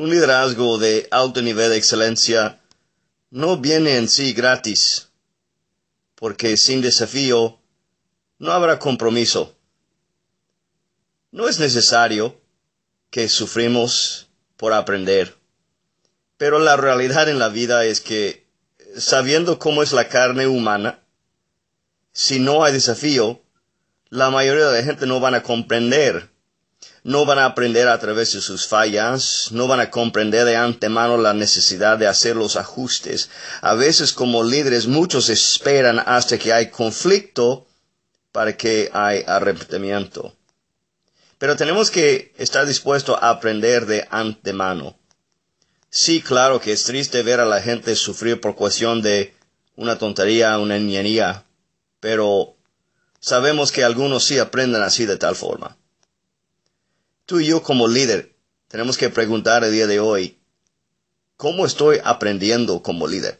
Un liderazgo de alto nivel de excelencia no viene en sí gratis, porque sin desafío no habrá compromiso. No es necesario que sufrimos por aprender, pero la realidad en la vida es que, sabiendo cómo es la carne humana, si no hay desafío, la mayoría de la gente no van a comprender no van a aprender a través de sus fallas, no van a comprender de antemano la necesidad de hacer los ajustes. A veces como líderes muchos esperan hasta que hay conflicto para que hay arrepentimiento. Pero tenemos que estar dispuestos a aprender de antemano. Sí, claro que es triste ver a la gente sufrir por cuestión de una tontería, una niñería, pero sabemos que algunos sí aprenden así de tal forma. Tú y yo como líder tenemos que preguntar el día de hoy, ¿cómo estoy aprendiendo como líder?